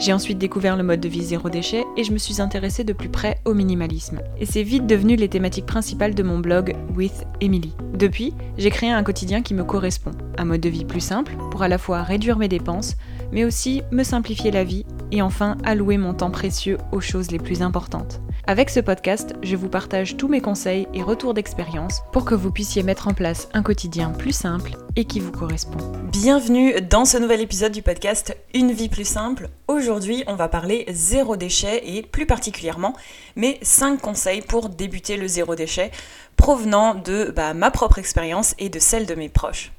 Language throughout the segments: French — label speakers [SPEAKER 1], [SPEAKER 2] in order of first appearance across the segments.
[SPEAKER 1] J'ai ensuite découvert le mode de vie zéro déchet et je me suis intéressée de plus près au minimalisme. Et c'est vite devenu les thématiques principales de mon blog With Emily. Depuis, j'ai créé un quotidien qui me correspond, un mode de vie plus simple pour à la fois réduire mes dépenses, mais aussi me simplifier la vie et enfin allouer mon temps précieux aux choses les plus importantes. Avec ce podcast, je vous partage tous mes conseils et retours d'expérience pour que vous puissiez mettre en place un quotidien plus simple et qui vous correspond.
[SPEAKER 2] Bienvenue dans ce nouvel épisode du podcast Une vie plus simple. Aujourd'hui, on va parler zéro déchet et plus particulièrement mes 5 conseils pour débuter le zéro déchet provenant de bah, ma propre expérience et de celle de mes proches.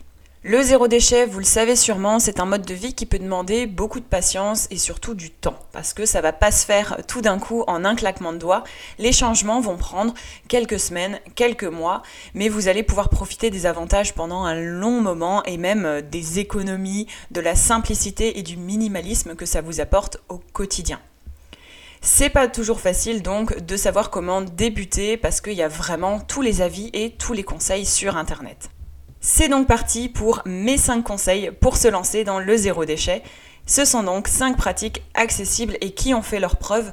[SPEAKER 2] Le zéro déchet, vous le savez sûrement, c'est un mode de vie qui peut demander beaucoup de patience et surtout du temps, parce que ça va pas se faire tout d'un coup en un claquement de doigts. Les changements vont prendre quelques semaines, quelques mois, mais vous allez pouvoir profiter des avantages pendant un long moment et même euh, des économies, de la simplicité et du minimalisme que ça vous apporte au quotidien. C'est pas toujours facile donc de savoir comment débuter parce qu'il y a vraiment tous les avis et tous les conseils sur internet. C'est donc parti pour mes 5 conseils pour se lancer dans le zéro déchet. Ce sont donc 5 pratiques accessibles et qui ont fait leur preuve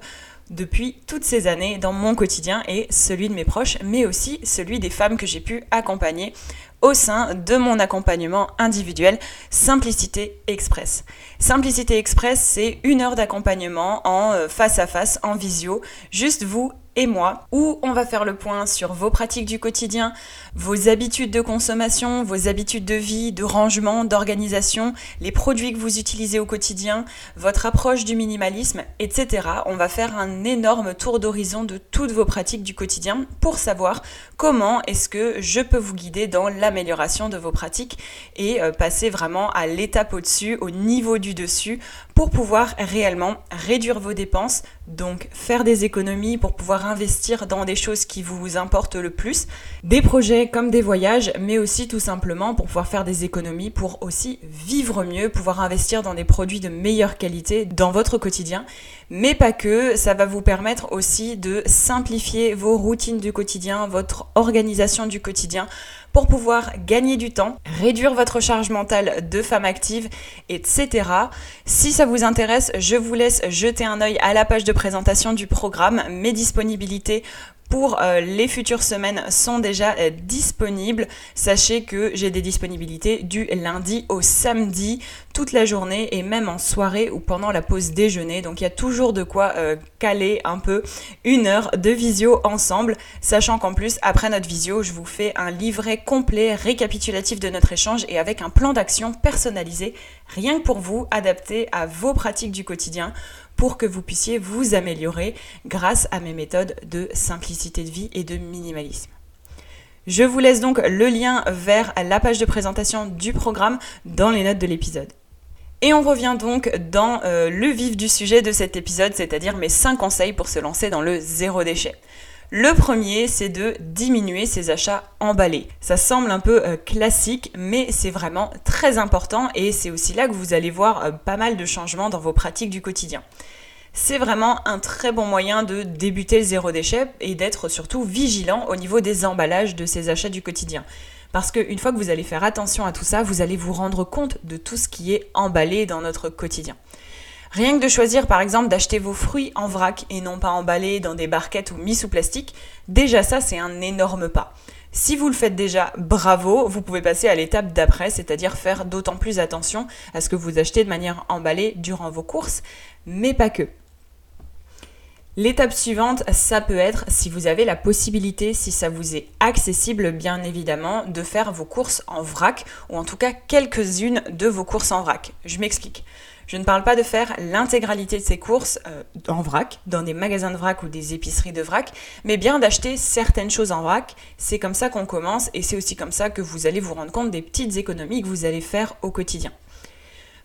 [SPEAKER 2] depuis toutes ces années dans mon quotidien et celui de mes proches, mais aussi celui des femmes que j'ai pu accompagner au sein de mon accompagnement individuel Simplicité Express. Simplicité Express, c'est une heure d'accompagnement en euh, face à face, en visio, juste vous et moi, où on va faire le point sur vos pratiques du quotidien, vos habitudes de consommation, vos habitudes de vie, de rangement, d'organisation, les produits que vous utilisez au quotidien, votre approche du minimalisme, etc. On va faire un énorme tour d'horizon de toutes vos pratiques du quotidien pour savoir comment est-ce que je peux vous guider dans l'amélioration de vos pratiques et euh, passer vraiment à l'étape au-dessus, au niveau du dessus, pour pouvoir réellement réduire vos dépenses, donc faire des économies pour pouvoir investir dans des choses qui vous importent le plus, des projets comme des voyages, mais aussi tout simplement pour pouvoir faire des économies, pour aussi vivre mieux, pouvoir investir dans des produits de meilleure qualité dans votre quotidien. Mais pas que, ça va vous permettre aussi de simplifier vos routines du quotidien, votre organisation du quotidien pour pouvoir gagner du temps, réduire votre charge mentale de femme active, etc. Si ça vous intéresse, je vous laisse jeter un œil à la page de présentation du programme, mes disponibilités pour euh, les futures semaines sont déjà euh, disponibles. Sachez que j'ai des disponibilités du lundi au samedi, toute la journée et même en soirée ou pendant la pause déjeuner. Donc il y a toujours de quoi euh, caler un peu une heure de visio ensemble, sachant qu'en plus après notre visio, je vous fais un livret complet récapitulatif de notre échange et avec un plan d'action personnalisé, rien que pour vous, adapté à vos pratiques du quotidien pour que vous puissiez vous améliorer grâce à mes méthodes de simplicité de vie et de minimalisme. Je vous laisse donc le lien vers la page de présentation du programme dans les notes de l'épisode. Et on revient donc dans euh, le vif du sujet de cet épisode, c'est-à-dire mes 5 conseils pour se lancer dans le zéro déchet. Le premier, c'est de diminuer ses achats emballés. Ça semble un peu euh, classique, mais c'est vraiment très important et c'est aussi là que vous allez voir euh, pas mal de changements dans vos pratiques du quotidien c'est vraiment un très bon moyen de débuter le zéro déchet et d'être surtout vigilant au niveau des emballages de ces achats du quotidien. Parce qu'une fois que vous allez faire attention à tout ça, vous allez vous rendre compte de tout ce qui est emballé dans notre quotidien. Rien que de choisir par exemple d'acheter vos fruits en vrac et non pas emballés dans des barquettes ou mis sous plastique, déjà ça c'est un énorme pas. Si vous le faites déjà, bravo, vous pouvez passer à l'étape d'après, c'est-à-dire faire d'autant plus attention à ce que vous achetez de manière emballée durant vos courses, mais pas que. L'étape suivante, ça peut être, si vous avez la possibilité, si ça vous est accessible bien évidemment, de faire vos courses en vrac, ou en tout cas quelques-unes de vos courses en vrac. Je m'explique. Je ne parle pas de faire l'intégralité de ces courses euh, en vrac, dans des magasins de vrac ou des épiceries de vrac, mais bien d'acheter certaines choses en vrac. C'est comme ça qu'on commence et c'est aussi comme ça que vous allez vous rendre compte des petites économies que vous allez faire au quotidien.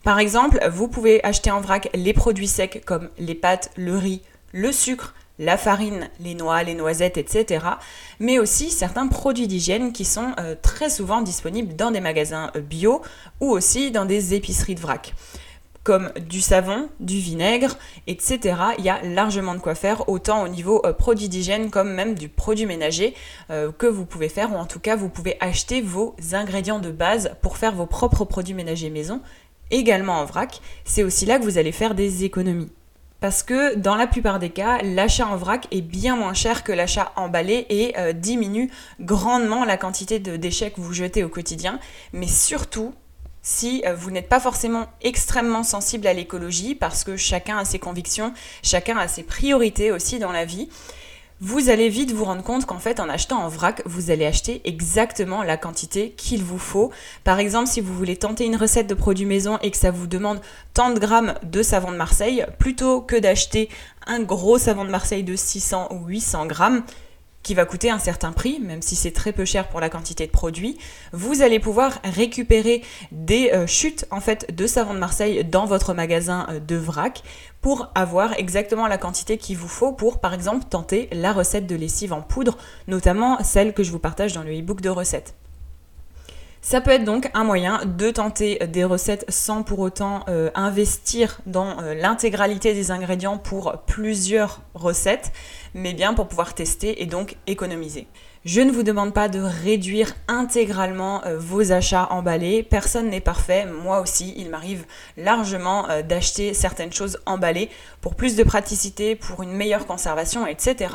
[SPEAKER 2] Par exemple, vous pouvez acheter en vrac les produits secs comme les pâtes, le riz, le sucre, la farine, les noix, les noisettes, etc. Mais aussi certains produits d'hygiène qui sont euh, très souvent disponibles dans des magasins euh, bio ou aussi dans des épiceries de vrac. Comme du savon, du vinaigre, etc. Il y a largement de quoi faire, autant au niveau euh, produit d'hygiène comme même du produit ménager euh, que vous pouvez faire, ou en tout cas vous pouvez acheter vos ingrédients de base pour faire vos propres produits ménagers maison, également en vrac. C'est aussi là que vous allez faire des économies. Parce que dans la plupart des cas, l'achat en vrac est bien moins cher que l'achat emballé et euh, diminue grandement la quantité de déchets que vous jetez au quotidien. Mais surtout, si euh, vous n'êtes pas forcément extrêmement sensible à l'écologie, parce que chacun a ses convictions, chacun a ses priorités aussi dans la vie, vous allez vite vous rendre compte qu'en fait en achetant en vrac, vous allez acheter exactement la quantité qu'il vous faut. Par exemple, si vous voulez tenter une recette de produits maison et que ça vous demande tant de grammes de savon de Marseille, plutôt que d'acheter un gros savon de Marseille de 600 ou 800 grammes, qui va coûter un certain prix, même si c'est très peu cher pour la quantité de produits, vous allez pouvoir récupérer des euh, chutes en fait de savon de Marseille dans votre magasin euh, de vrac pour avoir exactement la quantité qu'il vous faut pour par exemple tenter la recette de lessive en poudre, notamment celle que je vous partage dans le e-book de recettes. Ça peut être donc un moyen de tenter des recettes sans pour autant euh, investir dans euh, l'intégralité des ingrédients pour plusieurs recettes, mais bien pour pouvoir tester et donc économiser. Je ne vous demande pas de réduire intégralement euh, vos achats emballés. Personne n'est parfait. Moi aussi, il m'arrive largement euh, d'acheter certaines choses emballées pour plus de praticité, pour une meilleure conservation, etc.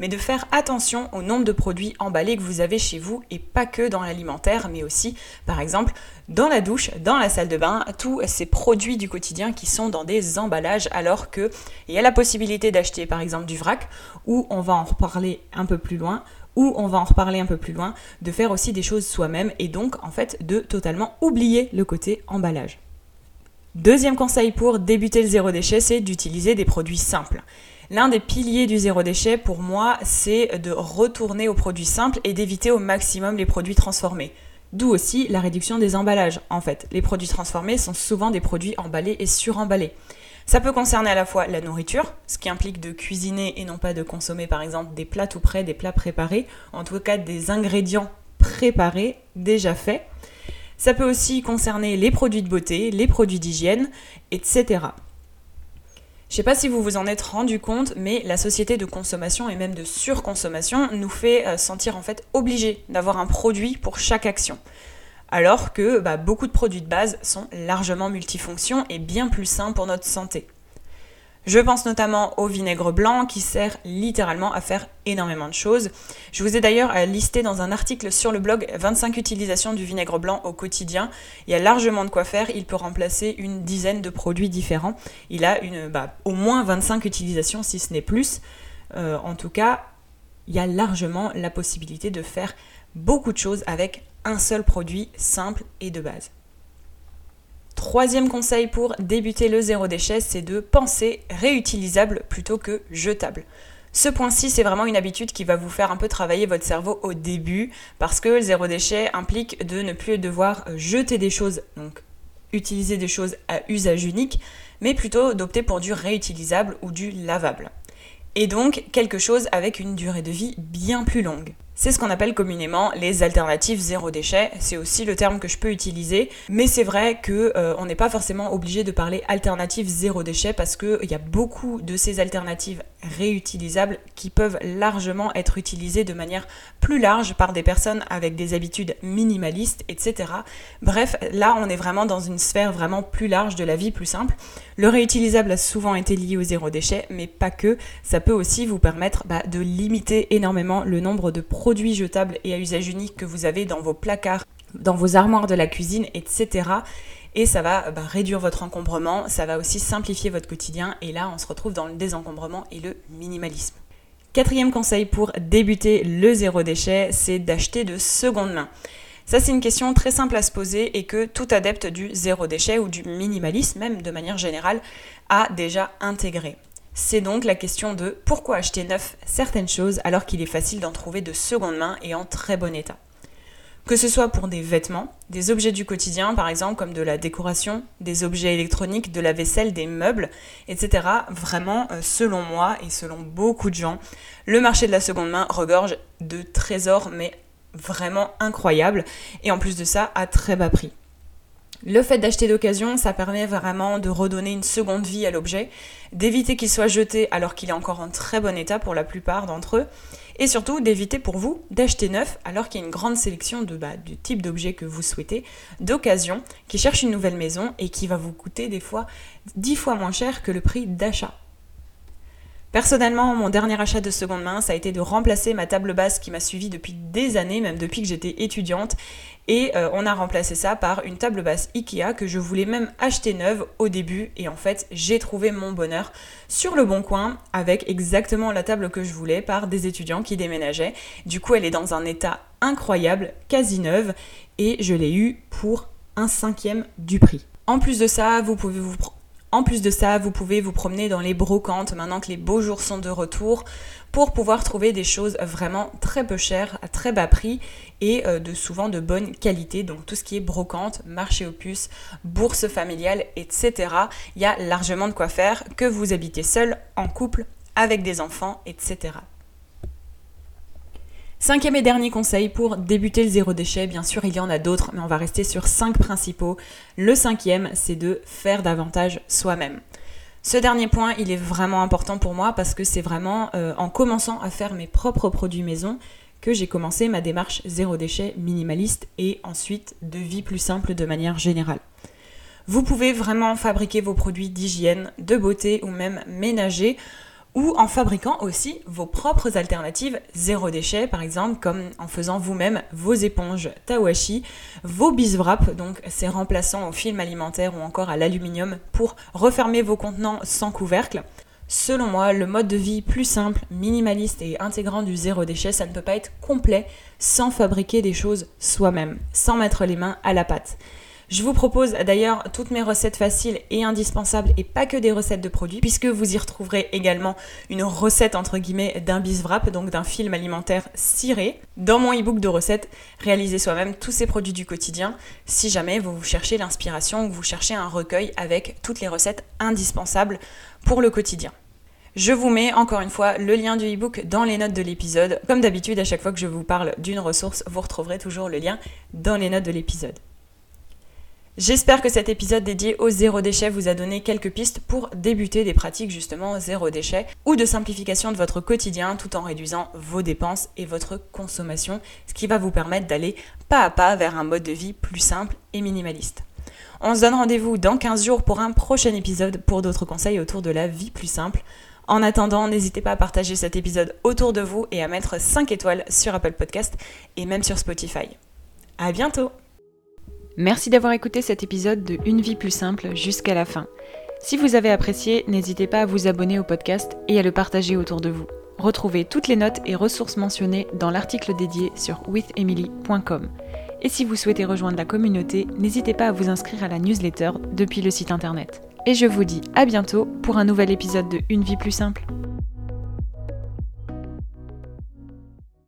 [SPEAKER 2] Mais de faire attention au nombre de produits emballés que vous avez chez vous et pas que dans l'alimentaire, mais aussi, par exemple, dans la douche, dans la salle de bain, tous ces produits du quotidien qui sont dans des emballages alors que il y a la possibilité d'acheter par exemple du vrac ou on va en reparler un peu plus loin ou on va en reparler un peu plus loin, de faire aussi des choses soi-même et donc en fait de totalement oublier le côté emballage. Deuxième conseil pour débuter le zéro déchet, c'est d'utiliser des produits simples. L'un des piliers du zéro déchet pour moi, c'est de retourner aux produits simples et d'éviter au maximum les produits transformés. D'où aussi la réduction des emballages. En fait, les produits transformés sont souvent des produits emballés et suremballés. Ça peut concerner à la fois la nourriture, ce qui implique de cuisiner et non pas de consommer par exemple des plats tout prêts, des plats préparés, en tout cas des ingrédients préparés, déjà faits. Ça peut aussi concerner les produits de beauté, les produits d'hygiène, etc. Je ne sais pas si vous vous en êtes rendu compte, mais la société de consommation et même de surconsommation nous fait euh, sentir en fait obligés d'avoir un produit pour chaque action alors que bah, beaucoup de produits de base sont largement multifonctions et bien plus sains pour notre santé. Je pense notamment au vinaigre blanc qui sert littéralement à faire énormément de choses. Je vous ai d'ailleurs euh, listé dans un article sur le blog 25 utilisations du vinaigre blanc au quotidien. Il y a largement de quoi faire, il peut remplacer une dizaine de produits différents. Il a une, bah, au moins 25 utilisations si ce n'est plus. Euh, en tout cas, il y a largement la possibilité de faire beaucoup de choses avec un seul produit simple et de base. Troisième conseil pour débuter le zéro déchet, c'est de penser réutilisable plutôt que jetable. Ce point-ci, c'est vraiment une habitude qui va vous faire un peu travailler votre cerveau au début, parce que le zéro déchet implique de ne plus devoir jeter des choses, donc utiliser des choses à usage unique, mais plutôt d'opter pour du réutilisable ou du lavable. Et donc quelque chose avec une durée de vie bien plus longue. C'est ce qu'on appelle communément les alternatives zéro déchet. C'est aussi le terme que je peux utiliser, mais c'est vrai que euh, on n'est pas forcément obligé de parler alternatives zéro déchet parce qu'il y a beaucoup de ces alternatives réutilisables qui peuvent largement être utilisées de manière plus large par des personnes avec des habitudes minimalistes, etc. Bref, là on est vraiment dans une sphère vraiment plus large de la vie, plus simple. Le réutilisable a souvent été lié au zéro déchet, mais pas que. Ça peut aussi vous permettre bah, de limiter énormément le nombre de produits produits jetables et à usage unique que vous avez dans vos placards, dans vos armoires de la cuisine, etc. Et ça va bah, réduire votre encombrement, ça va aussi simplifier votre quotidien. Et là, on se retrouve dans le désencombrement et le minimalisme. Quatrième conseil pour débuter le zéro déchet, c'est d'acheter de seconde main. Ça, c'est une question très simple à se poser et que tout adepte du zéro déchet ou du minimalisme, même de manière générale, a déjà intégré. C'est donc la question de pourquoi acheter neuf certaines choses alors qu'il est facile d'en trouver de seconde main et en très bon état. Que ce soit pour des vêtements, des objets du quotidien par exemple comme de la décoration, des objets électroniques, de la vaisselle, des meubles, etc. Vraiment, euh, selon moi et selon beaucoup de gens, le marché de la seconde main regorge de trésors mais vraiment incroyables et en plus de ça à très bas prix. Le fait d'acheter d'occasion, ça permet vraiment de redonner une seconde vie à l'objet, d'éviter qu'il soit jeté alors qu'il est encore en très bon état pour la plupart d'entre eux, et surtout d'éviter pour vous d'acheter neuf alors qu'il y a une grande sélection de, bah, du type d'objet que vous souhaitez, d'occasion, qui cherche une nouvelle maison et qui va vous coûter des fois 10 fois moins cher que le prix d'achat. Personnellement, mon dernier achat de seconde main, ça a été de remplacer ma table basse qui m'a suivi depuis des années, même depuis que j'étais étudiante. Et euh, on a remplacé ça par une table basse Ikea que je voulais même acheter neuve au début. Et en fait, j'ai trouvé mon bonheur sur le bon coin avec exactement la table que je voulais par des étudiants qui déménageaient. Du coup, elle est dans un état incroyable, quasi neuve. Et je l'ai eu pour un cinquième du prix. En plus de ça, vous pouvez vous en plus de ça, vous pouvez vous promener dans les brocantes maintenant que les beaux jours sont de retour pour pouvoir trouver des choses vraiment très peu chères, à très bas prix et euh, de souvent de bonne qualité. Donc tout ce qui est brocante, marché aux puces, bourse familiale, etc. Il y a largement de quoi faire, que vous habitez seul, en couple, avec des enfants, etc. Cinquième et dernier conseil pour débuter le zéro déchet, bien sûr il y en a d'autres, mais on va rester sur cinq principaux. Le cinquième, c'est de faire davantage soi-même. Ce dernier point, il est vraiment important pour moi parce que c'est vraiment euh, en commençant à faire mes propres produits maison que j'ai commencé ma démarche zéro déchet minimaliste et ensuite de vie plus simple de manière générale. Vous pouvez vraiment fabriquer vos produits d'hygiène, de beauté ou même ménager ou en fabriquant aussi vos propres alternatives zéro déchet, par exemple, comme en faisant vous-même vos éponges Tawashi, vos biswrap, donc ces remplaçants au film alimentaire ou encore à l'aluminium pour refermer vos contenants sans couvercle. Selon moi, le mode de vie plus simple, minimaliste et intégrant du zéro déchet, ça ne peut pas être complet sans fabriquer des choses soi-même, sans mettre les mains à la pâte. Je vous propose d'ailleurs toutes mes recettes faciles et indispensables et pas que des recettes de produits puisque vous y retrouverez également une recette entre guillemets d'un biswrap, donc d'un film alimentaire ciré, dans mon e-book de recettes réalisez soi-même tous ces produits du quotidien si jamais vous cherchez l'inspiration ou vous cherchez un recueil avec toutes les recettes indispensables pour le quotidien. Je vous mets encore une fois le lien du e-book dans les notes de l'épisode. Comme d'habitude, à chaque fois que je vous parle d'une ressource, vous retrouverez toujours le lien dans les notes de l'épisode. J'espère que cet épisode dédié au zéro déchet vous a donné quelques pistes pour débuter des pratiques justement zéro déchet ou de simplification de votre quotidien tout en réduisant vos dépenses et votre consommation, ce qui va vous permettre d'aller pas à pas vers un mode de vie plus simple et minimaliste. On se donne rendez-vous dans 15 jours pour un prochain épisode pour d'autres conseils autour de la vie plus simple. En attendant, n'hésitez pas à partager cet épisode autour de vous et à mettre 5 étoiles sur Apple Podcast et même sur Spotify. À bientôt!
[SPEAKER 1] Merci d'avoir écouté cet épisode de Une vie plus simple jusqu'à la fin. Si vous avez apprécié, n'hésitez pas à vous abonner au podcast et à le partager autour de vous. Retrouvez toutes les notes et ressources mentionnées dans l'article dédié sur withemily.com. Et si vous souhaitez rejoindre la communauté, n'hésitez pas à vous inscrire à la newsletter depuis le site internet. Et je vous dis à bientôt pour un nouvel épisode de Une vie plus simple.